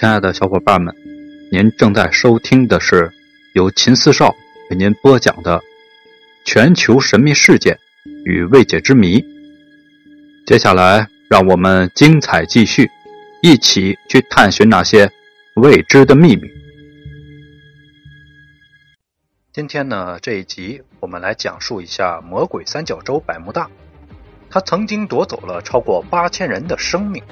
亲爱的小伙伴们，您正在收听的是由秦四少为您播讲的《全球神秘事件与未解之谜》。接下来，让我们精彩继续，一起去探寻那些未知的秘密。今天呢，这一集我们来讲述一下魔鬼三角洲百慕大，它曾经夺走了超过八千人的生命。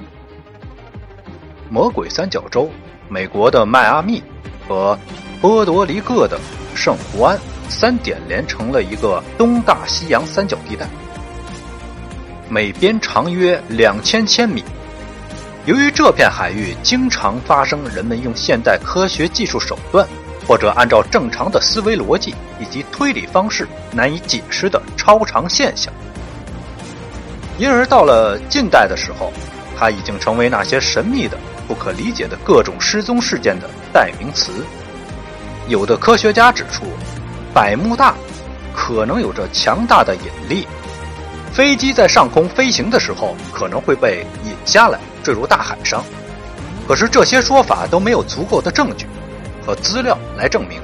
魔鬼三角洲，美国的迈阿密和波多黎各的圣胡安三点连成了一个东大西洋三角地带，每边长约两千千米。由于这片海域经常发生人们用现代科学技术手段或者按照正常的思维逻辑以及推理方式难以解释的超常现象，因而到了近代的时候，它已经成为那些神秘的。不可理解的各种失踪事件的代名词。有的科学家指出，百慕大可能有着强大的引力，飞机在上空飞行的时候可能会被引下来坠入大海上。可是这些说法都没有足够的证据和资料来证明。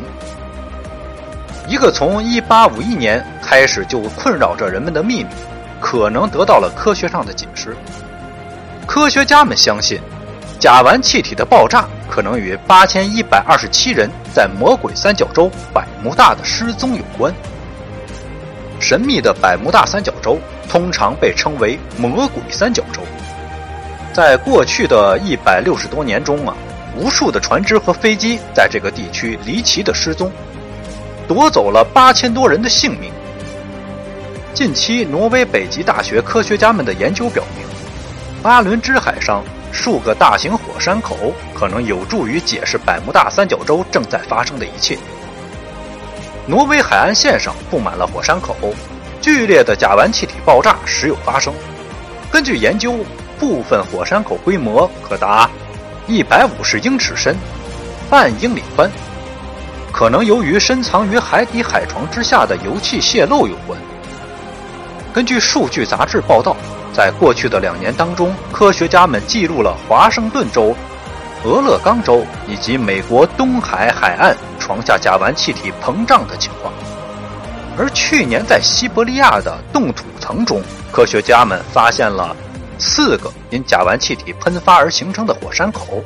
一个从1851年开始就困扰着人们的秘密，可能得到了科学上的解释。科学家们相信。甲烷气体的爆炸可能与八千一百二十七人在魔鬼三角洲百慕大的失踪有关。神秘的百慕大三角洲通常被称为魔鬼三角洲。在过去的一百六十多年中啊，无数的船只和飞机在这个地区离奇的失踪，夺走了八千多人的性命。近期，挪威北极大学科学家们的研究表明，巴伦支海上。数个大型火山口可能有助于解释百慕大三角洲正在发生的一切。挪威海岸线上布满了火山口，剧烈的甲烷气体爆炸时有发生。根据研究，部分火山口规模可达一百五十英尺深，半英里宽，可能由于深藏于海底海床之下的油气泄漏有关。根据数据杂志报道。在过去的两年当中，科学家们记录了华盛顿州、俄勒冈州以及美国东海海岸床下甲烷气体膨胀的情况。而去年在西伯利亚的冻土层中，科学家们发现了四个因甲烷气体喷发而形成的火山口，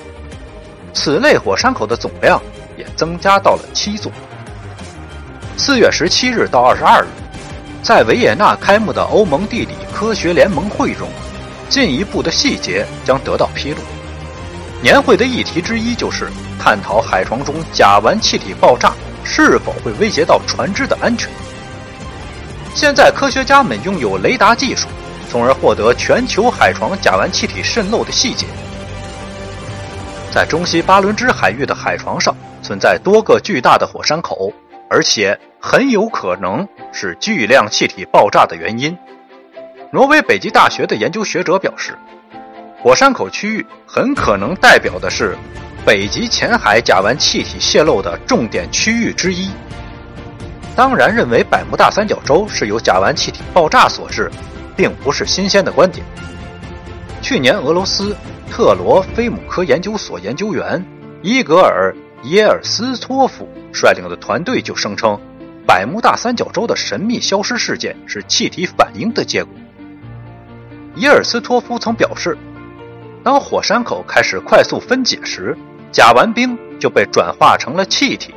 此类火山口的总量也增加到了七座。四月十七日到二十二日。在维也纳开幕的欧盟地理科学联盟会中，进一步的细节将得到披露。年会的议题之一就是探讨海床中甲烷气体爆炸是否会威胁到船只的安全。现在，科学家们拥有雷达技术，从而获得全球海床甲烷气体渗漏的细节。在中西巴伦支海域的海床上存在多个巨大的火山口，而且很有可能。是巨量气体爆炸的原因。挪威北极大学的研究学者表示，火山口区域很可能代表的是北极浅海甲烷气体泄漏的重点区域之一。当然，认为百慕大三角洲是由甲烷气体爆炸所致，并不是新鲜的观点。去年，俄罗斯特罗菲姆科研究所研究员伊格尔耶尔斯托夫率领的团队就声称。百慕大三角洲的神秘消失事件是气体反应的结果。伊尔斯托夫曾表示，当火山口开始快速分解时，甲烷冰就被转化成了气体。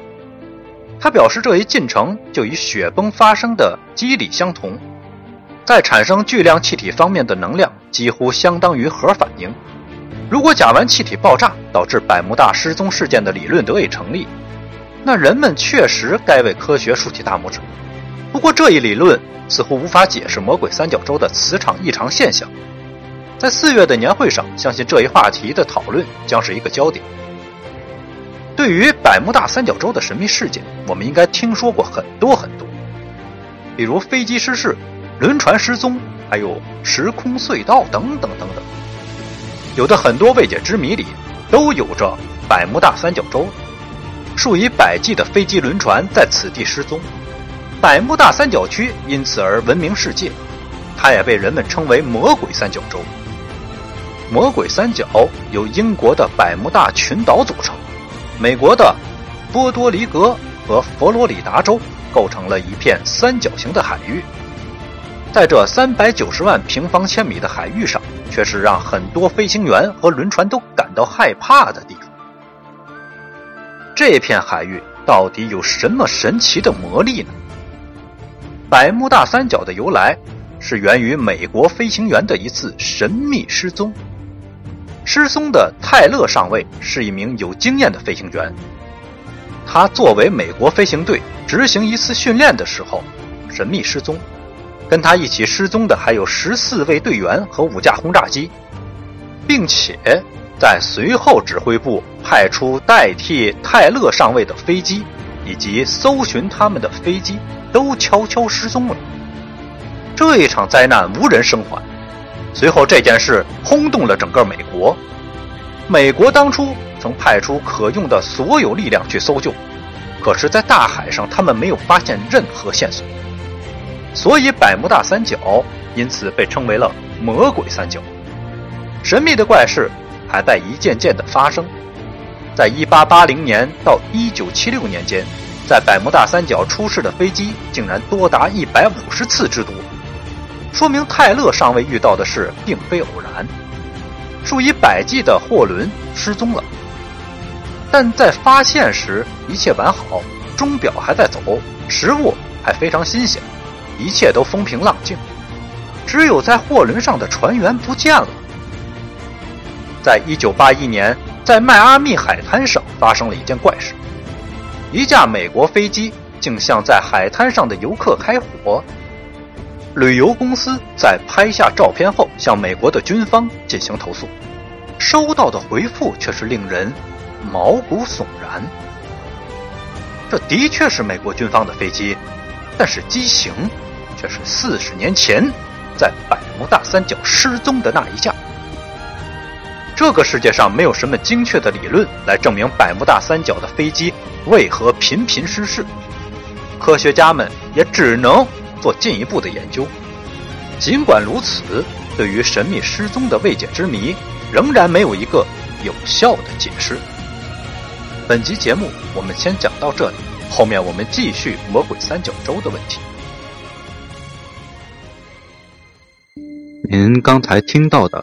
他表示，这一进程就与雪崩发生的机理相同，在产生巨量气体方面的能量几乎相当于核反应。如果甲烷气体爆炸导致百慕大失踪事件的理论得以成立。那人们确实该为科学竖起大拇指。不过，这一理论似乎无法解释魔鬼三角洲的磁场异常现象。在四月的年会上，相信这一话题的讨论将是一个焦点。对于百慕大三角洲的神秘事件，我们应该听说过很多很多，比如飞机失事、轮船失踪，还有时空隧道等等等等。有的很多未解之谜里，都有着百慕大三角洲。数以百计的飞机、轮船在此地失踪，百慕大三角区因此而闻名世界，它也被人们称为“魔鬼三角洲”。魔鬼三角由英国的百慕大群岛组成，美国的波多黎各和佛罗里达州构成了一片三角形的海域。在这三百九十万平方千米的海域上，却是让很多飞行员和轮船都感到害怕的地。这片海域到底有什么神奇的魔力呢？百慕大三角的由来是源于美国飞行员的一次神秘失踪。失踪的泰勒上尉是一名有经验的飞行员，他作为美国飞行队执行一次训练的时候神秘失踪。跟他一起失踪的还有十四位队员和五架轰炸机，并且在随后指挥部派出代替泰勒上尉的飞机以及搜寻他们的飞机。都悄悄失踪了。这一场灾难无人生还。随后，这件事轰动了整个美国。美国当初曾派出可用的所有力量去搜救，可是，在大海上他们没有发现任何线索。所以，百慕大三角因此被称为了“魔鬼三角”。神秘的怪事还在一件件的发生。在1880年到1976年间。在百慕大三角出事的飞机竟然多达一百五十次之多，说明泰勒上尉遇到的事并非偶然。数以百计的货轮失踪了，但在发现时一切完好，钟表还在走，食物还非常新鲜，一切都风平浪静。只有在货轮上的船员不见了。在一九八一年，在迈阿密海滩上发生了一件怪事。一架美国飞机竟向在海滩上的游客开火。旅游公司在拍下照片后向美国的军方进行投诉，收到的回复却是令人毛骨悚然。这的确是美国军方的飞机，但是机型却是四十年前在百慕大三角失踪的那一架。这个世界上没有什么精确的理论来证明百慕大三角的飞机。为何频频失事？科学家们也只能做进一步的研究。尽管如此，对于神秘失踪的未解之谜，仍然没有一个有效的解释。本集节目我们先讲到这里，后面我们继续魔鬼三角洲的问题。您刚才听到的